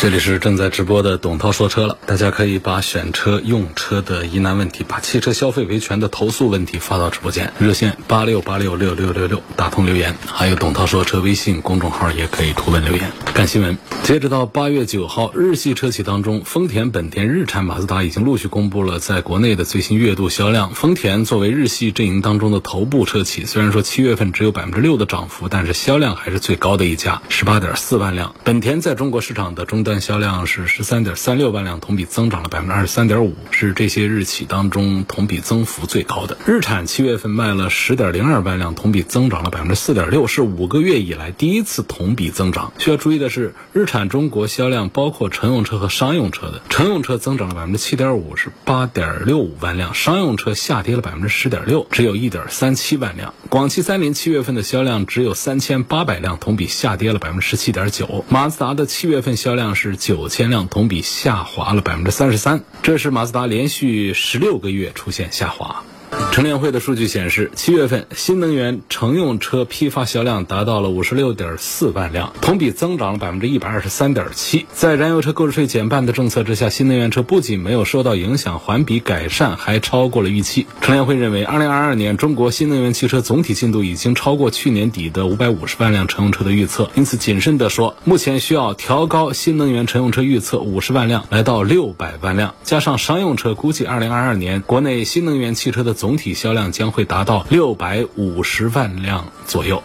这里是正在直播的董涛说车了。大家可以把选车、用车的疑难问题，把汽车消费维权的投诉问题发到直播间，热线八六八六六六六六，打通留言。还有董涛说车微信公众号也可以图文留言。看新闻，截止到八月九号，日系车企当中，丰田、本田、日产、马自达已经陆续公布了在国内的最新月度销量。丰田作为日系阵营当中的头部车企，虽然说七月份只有百分之六的涨幅，但是销量还是最高的一家，十八点四万辆。本田在中国市场。的终端销量是十三点三六万辆，同比增长了百分之二十三点五，是这些日企当中同比增幅最高的。日产七月份卖了十点零二万辆，同比增长了百分之四点六，是五个月以来第一次同比增长。需要注意的是，日产中国销量包括乘用车和商用车的，乘用车增长了百分之七点五，是八点六五万辆；商用车下跌了百分之十点六，只有一点三七万辆。广汽三菱七月份的销量只有三千八百辆，同比下跌了百分之十七点九。马自达的七月份。销量是九千辆，同比下滑了百分之三十三，这是马自达连续十六个月出现下滑。乘联会的数据显示，七月份新能源乘用车批发销量达到了五十六点四万辆，同比增长了百分之一百二十三点七。在燃油车购置税减半的政策之下，新能源车不仅没有受到影响，环比改善，还超过了预期。乘联会认为，二零二二年中国新能源汽车总体进度已经超过去年底的五百五十万辆乘用车的预测，因此谨慎地说，目前需要调高新能源乘用车预测五十万辆，来到六百万辆。加上商用车，估计二零二二年国内新能源汽车的总体销量将会达到六百五十万辆左右。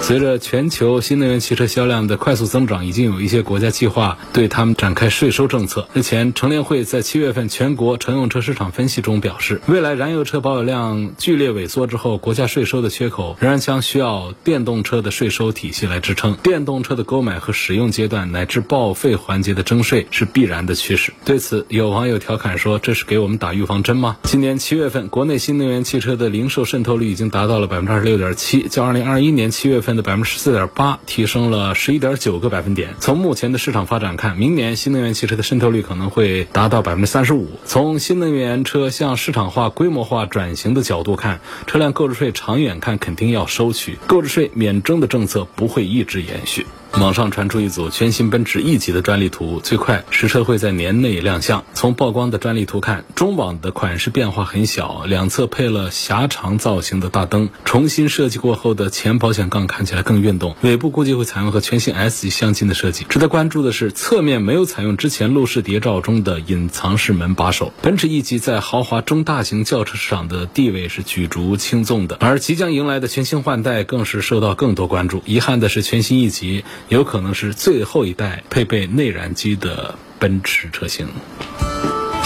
随着全球新能源汽车销量的快速增长，已经有一些国家计划对他们展开税收政策。日前，乘联会在七月份全国乘用车市场分析中表示，未来燃油车保有量剧烈萎缩之后，国家税收的缺口仍然将需要电动车的税收体系来支撑。电动车的购买和使用阶段乃至报废环节的征税是必然的趋势。对此，有网友调侃说：“这是给我们打预防针吗？”今年七月份，国内新能源汽车的零售渗透率已经达到了百分之二十六点七，较二零二一年七月份。的百分之十四点八，提升了十一点九个百分点。从目前的市场发展看，明年新能源汽车的渗透率可能会达到百分之三十五。从新能源车向市场化、规模化转型的角度看，车辆购置税长远看肯定要收取，购置税免征的政策不会一直延续。网上传出一组全新奔驰 E 级的专利图，最快实车会在年内亮相。从曝光的专利图看，中网的款式变化很小，两侧配了狭长造型的大灯，重新设计过后的前保险杠看起来更运动。尾部估计会采用和全新 S 级相近的设计。值得关注的是，侧面没有采用之前路试谍照中的隐藏式门把手。奔驰 E 级在豪华中大型轿车市场的地位是举足轻重的，而即将迎来的全新换代更是受到更多关注。遗憾的是，全新 E 级。有可能是最后一代配备内燃机的奔驰车型。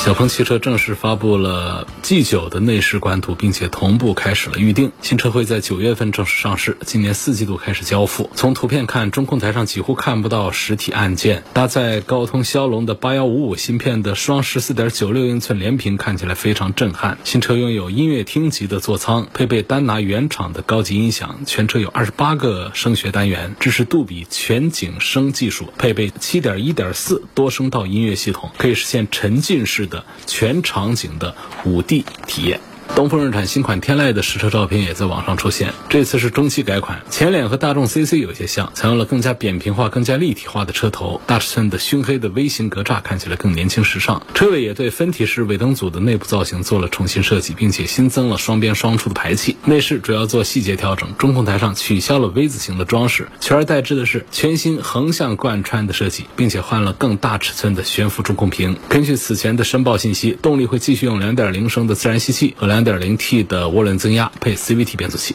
小鹏汽车正式发布了 G9 的内饰官图，并且同步开始了预定。新车会在九月份正式上市，今年四季度开始交付。从图片看，中控台上几乎看不到实体按键。搭载高通骁龙的八幺五五芯片的双十四点九六英寸连屏看起来非常震撼。新车拥有音乐厅级的座舱，配备丹拿原厂的高级音响，全车有二十八个声学单元，支持杜比全景声技术，配备七点一点四多声道音乐系统，可以实现沉浸式。的全场景的五 D 体验。东风日产新款天籁的实车照片也在网上出现，这次是中期改款，前脸和大众 CC 有些像，采用了更加扁平化、更加立体化的车头，大尺寸的熏黑的 V 型格栅看起来更年轻时尚。车尾也对分体式尾灯组的内部造型做了重新设计，并且新增了双边双出的排气。内饰主要做细节调整，中控台上取消了 V 字形的装饰，取而代之的是全新横向贯穿的设计，并且换了更大尺寸的悬浮中控屏。根据此前的申报信息，动力会继续用2.0升的自然吸气和2。2.0T 的涡轮增压配 CVT 变速器。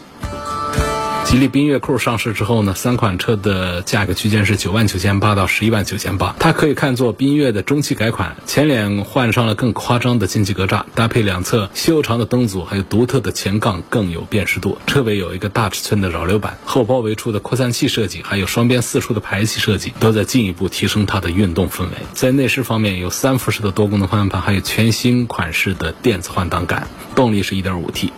吉利缤越酷上市之后呢，三款车的价格区间是九万九千八到十一万九千八。它可以看作缤越的中期改款，前脸换上了更夸张的进气格栅，搭配两侧修长的灯组，还有独特的前杠，更有辨识度。车尾有一个大尺寸的扰流板，后包围处的扩散器设计，还有双边四出的排气设计，都在进一步提升它的运动氛围。在内饰方面，有三辐式的多功能方向盘，还有全新款式的电子换挡杆，动力是一点五 T。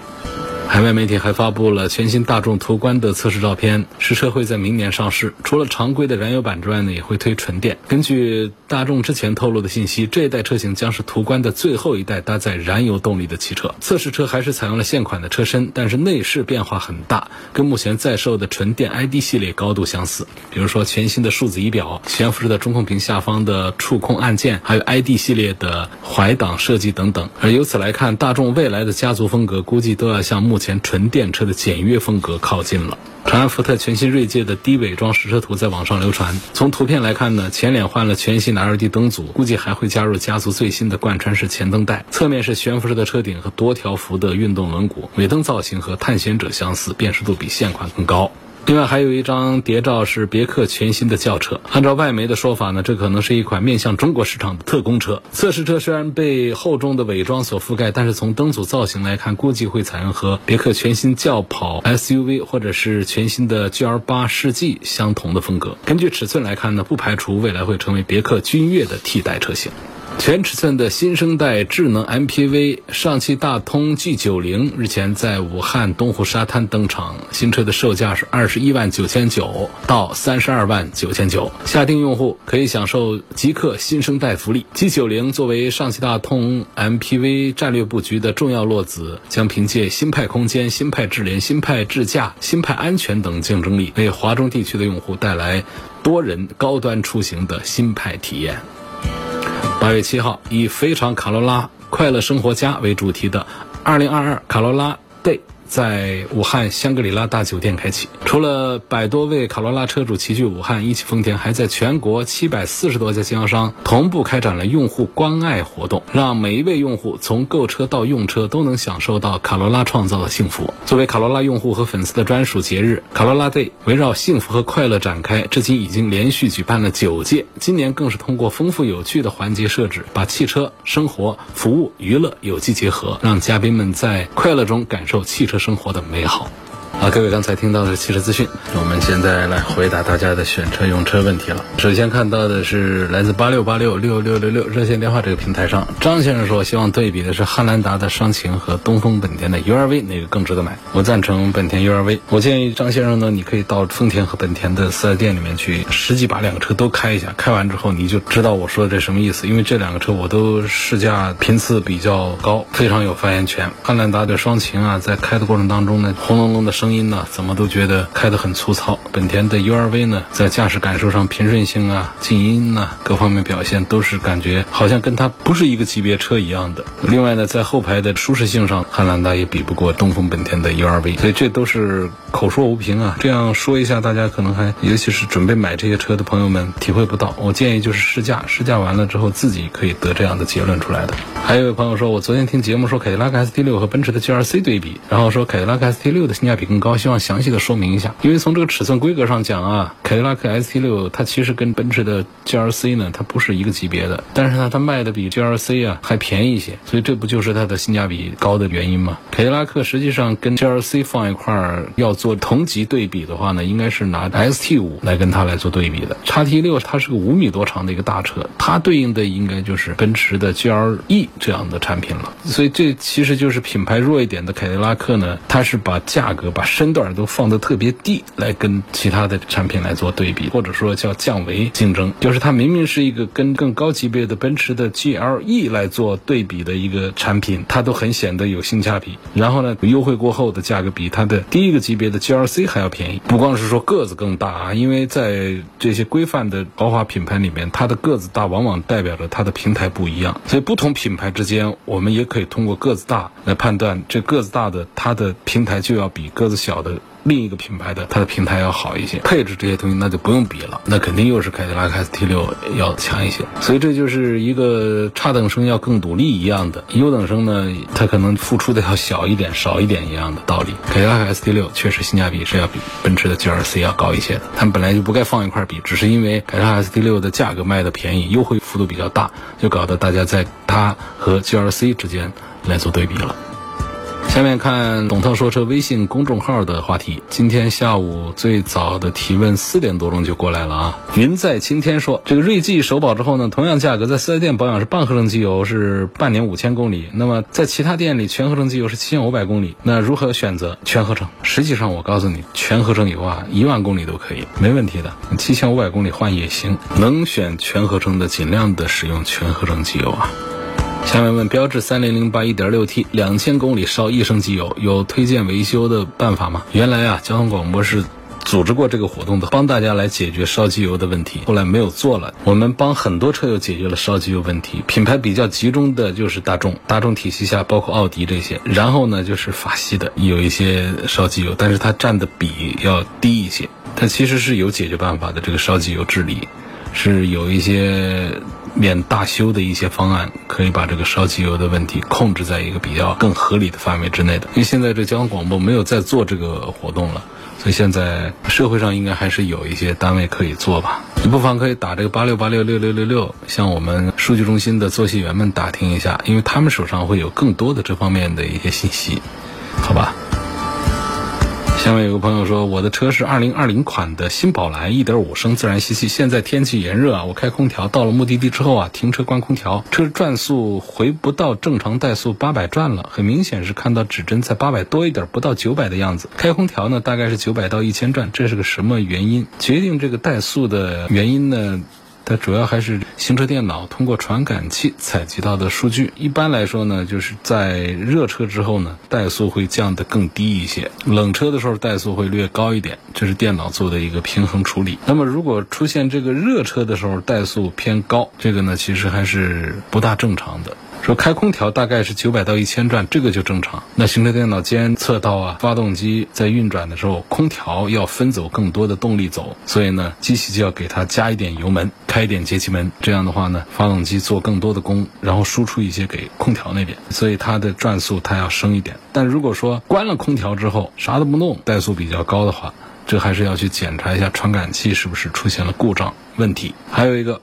海外媒体还发布了全新大众途观的测试照片，实车会在明年上市。除了常规的燃油版之外呢，也会推纯电。根据大众之前透露的信息，这一代车型将是途观的最后一代搭载燃油动力的汽车。测试车还是采用了现款的车身，但是内饰变化很大，跟目前在售的纯电 ID 系列高度相似。比如说全新的数字仪表、悬浮式的中控屏下方的触控按键，还有 ID 系列的怀挡设计等等。而由此来看，大众未来的家族风格估计都要向目前纯电车的简约风格靠近了。长安福特全新锐界的低伪装实车图在网上流传。从图片来看呢，前脸换了全新的 LED 灯组，估计还会加入家族最新的贯穿式前灯带。侧面是悬浮式的车顶和多条幅的运动轮毂，尾灯造型和探险者相似，辨识度比现款更高。另外还有一张谍照是别克全新的轿车。按照外媒的说法呢，这可能是一款面向中国市场的特供车。测试车虽然被厚重的伪装所覆盖，但是从灯组造型来看，估计会采用和别克全新轿跑 SUV 或者是全新的 GL8 世纪相同的风格。根据尺寸来看呢，不排除未来会成为别克君越的替代车型。全尺寸的新生代智能 MPV 上汽大通 G90 日前在武汉东湖沙滩登场，新车的售价是二十一万九千九到三十二万九千九，下定用户可以享受极客新生代福利。G90 作为上汽大通 MPV 战略布局的重要落子，将凭借新派空间、新派智联、新派智驾、新派安全等竞争力，为华中地区的用户带来多人高端出行的新派体验。八月七号，以“非常卡罗拉，快乐生活家”为主题的二零二二卡罗拉 Day。在武汉香格里拉大酒店开启，除了百多位卡罗拉车主齐聚武汉，一汽丰田还在全国七百四十多家经销商同步开展了用户关爱活动，让每一位用户从购车到用车都能享受到卡罗拉创造的幸福。作为卡罗拉用户和粉丝的专属节日，卡罗拉 Day 围绕幸福和快乐展开，至今已经连续举办了九届，今年更是通过丰富有趣的环节设置，把汽车、生活、服务、娱乐有机结合，让嘉宾们在快乐中感受汽车。生活的美好。好，各位刚才听到的是汽车资讯，我们现在来回答大家的选车用车问题了。首先看到的是来自八六八六六六六六热线电话这个平台上，张先生说希望对比的是汉兰达的双擎和东风本田的 URV 哪个更值得买？我赞成本田 URV。我建议张先生呢，你可以到丰田和本田的四 S 店里面去实际把两个车都开一下，开完之后你就知道我说的这什么意思。因为这两个车我都试驾频次比较高，非常有发言权。汉兰达的双擎啊，在开的过程当中呢，轰隆隆的声。声音呢，怎么都觉得开得很粗糙。本田的 URV 呢，在驾驶感受上平顺性啊、静音呐各方面表现都是感觉好像跟它不是一个级别车一样的。另外呢，在后排的舒适性上，汉兰达也比不过东风本田的 URV，所以这都是口说无凭啊。这样说一下，大家可能还尤其是准备买这些车的朋友们体会不到。我建议就是试驾，试驾完了之后自己可以得这样的结论出来的。还有一位朋友说，我昨天听节目说凯迪拉克 ST6 和奔驰的 GLC 对比，然后说凯迪拉克 ST6 的性价比更。很高希望详细的说明一下，因为从这个尺寸规格上讲啊，凯迪拉克 ST6 它其实跟奔驰的 GLC 呢，它不是一个级别的，但是呢，它卖的比 GLC 啊还便宜一些，所以这不就是它的性价比高的原因吗？凯迪拉克实际上跟 GLC 放一块儿要做同级对比的话呢，应该是拿 ST5 来跟它来做对比的。叉 T6 它是个五米多长的一个大车，它对应的应该就是奔驰的 GLE 这样的产品了。所以这其实就是品牌弱一点的凯迪拉克呢，它是把价格把身段都放得特别低，来跟其他的产品来做对比，或者说叫降维竞争，就是它明明是一个跟更高级别的奔驰的 GLE 来做对比的一个产品，它都很显得有性价比。然后呢，优惠过后的价格比它的第一个级别的 GLC 还要便宜。不光是说个子更大啊，因为在这些规范的豪华品牌里面，它的个子大往往代表着它的平台不一样。所以不同品牌之间，我们也可以通过个子大来判断，这个子大的它的平台就要比个子小的。另一个品牌的它的平台要好一些，配置这些东西那就不用比了，那肯定又是凯迪拉克 ST 六要强一些。所以这就是一个差等生要更努力一样的，优等生呢，它可能付出的要小一点、少一点一样的道理。凯迪拉克 ST 六确实性价比是要比奔驰的 GLC 要高一些的，他们本来就不该放一块比，只是因为凯迪拉克 ST 六的价格卖的便宜，优惠幅度比较大，就搞得大家在它和 GLC 之间来做对比了。下面看董涛说车微信公众号的话题。今天下午最早的提问四点多钟就过来了啊。云在青天说，这个锐际首保之后呢，同样价格在四 S 店保养是半合成机油是半年五千公里，那么在其他店里全合成机油是七千五百公里，那如何选择全合成？实际上我告诉你，全合成油啊，一万公里都可以，没问题的。七千五百公里换也行，能选全合成的尽量的使用全合成机油啊。下面问标致三零零八一点六 T 两千公里烧一升机油，有推荐维修的办法吗？原来啊，交通广播是组织过这个活动的，帮大家来解决烧机油的问题。后来没有做了，我们帮很多车友解决了烧机油问题。品牌比较集中的就是大众，大众体系下包括奥迪这些，然后呢就是法系的有一些烧机油，但是它占的比要低一些。它其实是有解决办法的，这个烧机油治理是有一些。免大修的一些方案，可以把这个烧机油的问题控制在一个比较更合理的范围之内的。因为现在这交通广播没有在做这个活动了，所以现在社会上应该还是有一些单位可以做吧。你不妨可以打这个八六八六六六六六，向我们数据中心的作系员们打听一下，因为他们手上会有更多的这方面的一些信息，好吧？下面有个朋友说，我的车是二零二零款的新宝来，一点五升自然吸气。现在天气炎热啊，我开空调，到了目的地之后啊，停车关空调，车转速回不到正常怠速八百转了，很明显是看到指针在八百多一点，不到九百的样子。开空调呢，大概是九百到一千转，这是个什么原因？决定这个怠速的原因呢？它主要还是行车电脑通过传感器采集到的数据。一般来说呢，就是在热车之后呢，怠速会降得更低一些；冷车的时候怠速会略高一点，这是电脑做的一个平衡处理。那么如果出现这个热车的时候怠速偏高，这个呢其实还是不大正常的。说开空调大概是九百到一千转，这个就正常。那行车电脑监测到啊，发动机在运转的时候，空调要分走更多的动力走，所以呢，机器就要给它加一点油门，开一点节气门。这样的话呢，发动机做更多的功，然后输出一些给空调那边，所以它的转速它要升一点。但如果说关了空调之后啥都不弄，怠速比较高的话，这还是要去检查一下传感器是不是出现了故障问题。还有一个。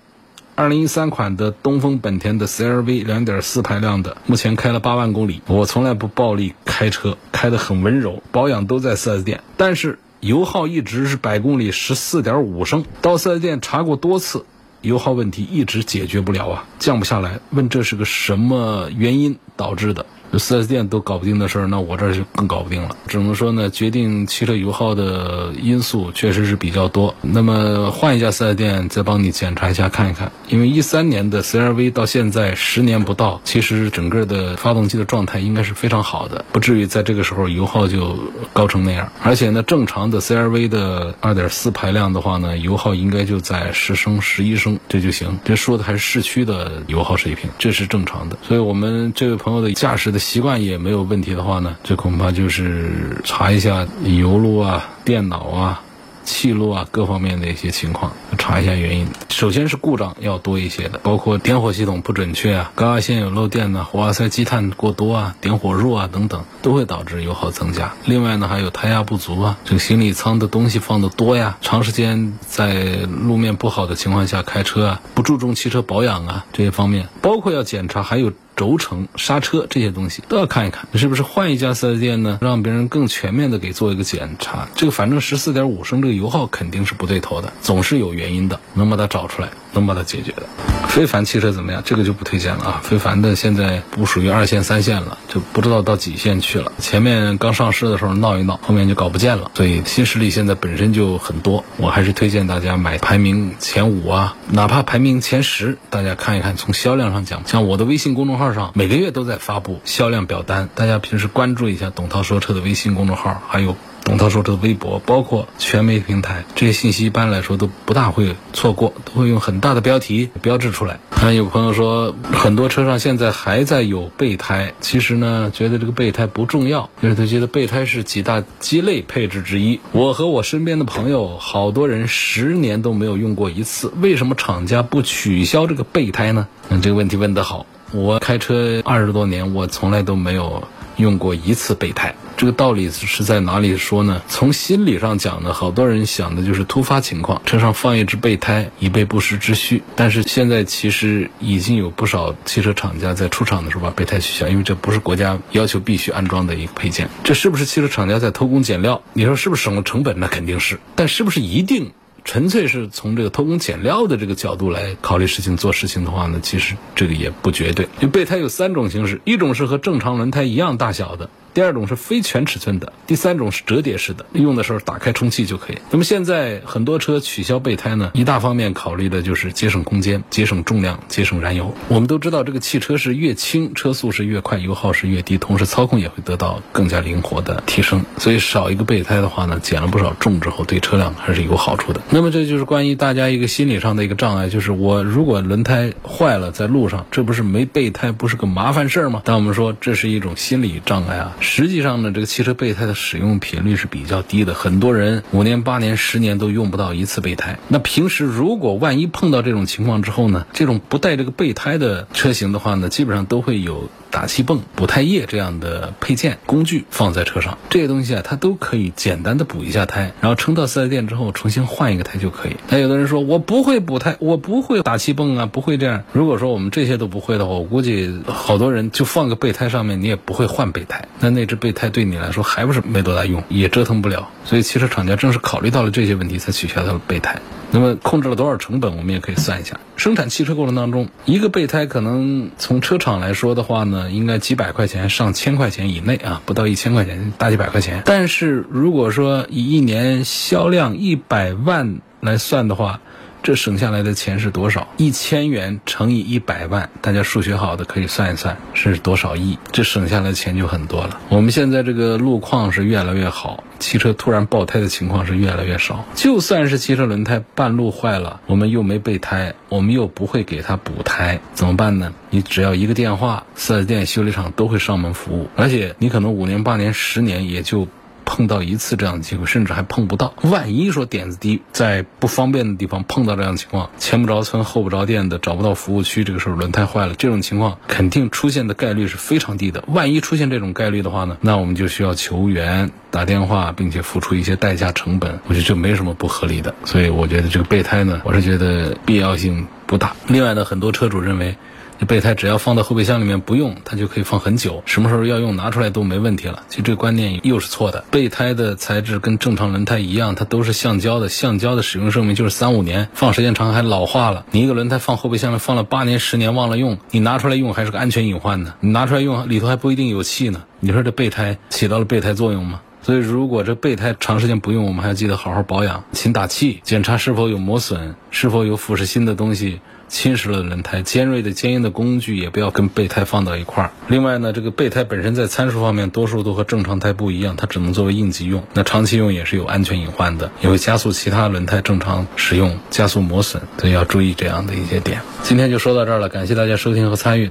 二零一三款的东风本田的 CRV 两点四排量的，目前开了八万公里。我从来不暴力开车，开得很温柔，保养都在 4S 店，但是油耗一直是百公里十四点五升。到 4S 店查过多次，油耗问题一直解决不了啊，降不下来。问这是个什么原因导致的？四 S 店都搞不定的事儿，那我这儿就更搞不定了。只能说呢，决定汽车油耗的因素确实是比较多。那么换一家四 S 店再帮你检查一下看一看，因为一三年的 CRV 到现在十年不到，其实整个的发动机的状态应该是非常好的，不至于在这个时候油耗就高成那样。而且呢，正常的 CRV 的二点四排量的话呢，油耗应该就在十升、十一升这就行。这说的还是市区的油耗水平，这是正常的。所以我们这位朋友的驾驶的。习惯也没有问题的话呢，这恐怕就是查一下油路啊、电脑啊、气路啊各方面的一些情况，查一下原因。首先是故障要多一些的，包括点火系统不准确啊、高压线有漏电呐、活化塞积碳过多啊、点火弱啊等等，都会导致油耗增加。另外呢，还有胎压不足啊，这个行李舱的东西放的多呀，长时间在路面不好的情况下开车啊，不注重汽车保养啊这些方面，包括要检查还有。轴承、刹车这些东西都要看一看，是不是换一家四 S 店呢？让别人更全面的给做一个检查。这个反正十四点五升这个油耗肯定是不对头的，总是有原因的，能把它找出来，能把它解决的。非凡汽车怎么样？这个就不推荐了啊！非凡的现在不属于二线、三线了，就不知道到几线去了。前面刚上市的时候闹一闹，后面就搞不见了。所以新势力现在本身就很多，我还是推荐大家买排名前五啊，哪怕排名前十，大家看一看。从销量上讲，像我的微信公众号上每个月都在发布销量表单，大家平时关注一下董涛说车的微信公众号，还有。董涛说车的微博，包括全媒平台，这些信息一般来说都不大会错过，都会用很大的标题标志出来。还有朋友说，很多车上现在还在有备胎，其实呢，觉得这个备胎不重要，就是他觉得备胎是几大鸡肋配置之一。我和我身边的朋友，好多人十年都没有用过一次，为什么厂家不取消这个备胎呢？嗯，这个问题问得好。我开车二十多年，我从来都没有用过一次备胎。这个道理是在哪里说呢？从心理上讲呢，好多人想的就是突发情况，车上放一只备胎以备不时之需。但是现在其实已经有不少汽车厂家在出厂的时候把备胎取消，因为这不是国家要求必须安装的一个配件。这是不是汽车厂家在偷工减料？你说是不是省了成本？那肯定是。但是不是一定？纯粹是从这个偷工减料的这个角度来考虑事情、做事情的话呢，其实这个也不绝对。就备胎有三种形式，一种是和正常轮胎一样大小的。第二种是非全尺寸的，第三种是折叠式的，用的时候打开充气就可以。那么现在很多车取消备胎呢，一大方面考虑的就是节省空间、节省重量、节省燃油。我们都知道，这个汽车是越轻，车速是越快，油耗是越低，同时操控也会得到更加灵活的提升。所以少一个备胎的话呢，减了不少重之后，对车辆还是有好处的。那么这就是关于大家一个心理上的一个障碍，就是我如果轮胎坏了在路上，这不是没备胎不是个麻烦事儿吗？但我们说这是一种心理障碍啊。实际上呢，这个汽车备胎的使用频率是比较低的，很多人五年、八年、十年都用不到一次备胎。那平时如果万一碰到这种情况之后呢，这种不带这个备胎的车型的话呢，基本上都会有。打气泵、补胎液这样的配件工具放在车上，这些东西啊，它都可以简单的补一下胎，然后撑到四 S 店之后重新换一个胎就可以。那有的人说我不会补胎，我不会打气泵啊，不会这样。如果说我们这些都不会的话，我估计好多人就放个备胎上面，你也不会换备胎，那那只备胎对你来说还不是没多大用，也折腾不了。所以汽车厂家正是考虑到了这些问题，才取消了备胎。那么控制了多少成本，我们也可以算一下。生产汽车过程当中，一个备胎可能从车厂来说的话呢，应该几百块钱上千块钱以内啊，不到一千块钱，大几百块钱。但是如果说以一年销量一百万来算的话，这省下来的钱是多少？一千元乘以一百万，大家数学好的可以算一算是多少亿？这省下来的钱就很多了。我们现在这个路况是越来越好，汽车突然爆胎的情况是越来越少。就算是汽车轮胎半路坏了，我们又没备胎，我们又不会给它补胎，怎么办呢？你只要一个电话，四 S 店、修理厂都会上门服务，而且你可能五年、八年、十年也就。碰到一次这样的机会，甚至还碰不到。万一说点子低，在不方便的地方碰到这样的情况，前不着村后不着店的，找不到服务区，这个时候轮胎坏了，这种情况肯定出现的概率是非常低的。万一出现这种概率的话呢，那我们就需要求援、打电话，并且付出一些代价成本。我觉得这没什么不合理的。所以我觉得这个备胎呢，我是觉得必要性不大。另外呢，很多车主认为。这备胎只要放到后备箱里面不用，它就可以放很久，什么时候要用拿出来都没问题了。其实这个观念又是错的。备胎的材质跟正常轮胎一样，它都是橡胶的，橡胶的使用寿命就是三五年，放时间长还老化了。你一个轮胎放后备箱里放了八年十年忘了用，你拿出来用还是个安全隐患呢。你拿出来用里头还不一定有气呢。你说这备胎起到了备胎作用吗？所以如果这备胎长时间不用，我们还要记得好好保养，勤打气，检查是否有磨损，是否有腐蚀性的东西。侵蚀了轮胎，尖锐的、坚硬的工具也不要跟备胎放到一块儿。另外呢，这个备胎本身在参数方面，多数都和正常胎不一样，它只能作为应急用。那长期用也是有安全隐患的，也会加速其他轮胎正常使用，加速磨损，所以要注意这样的一些点。今天就说到这儿了，感谢大家收听和参与。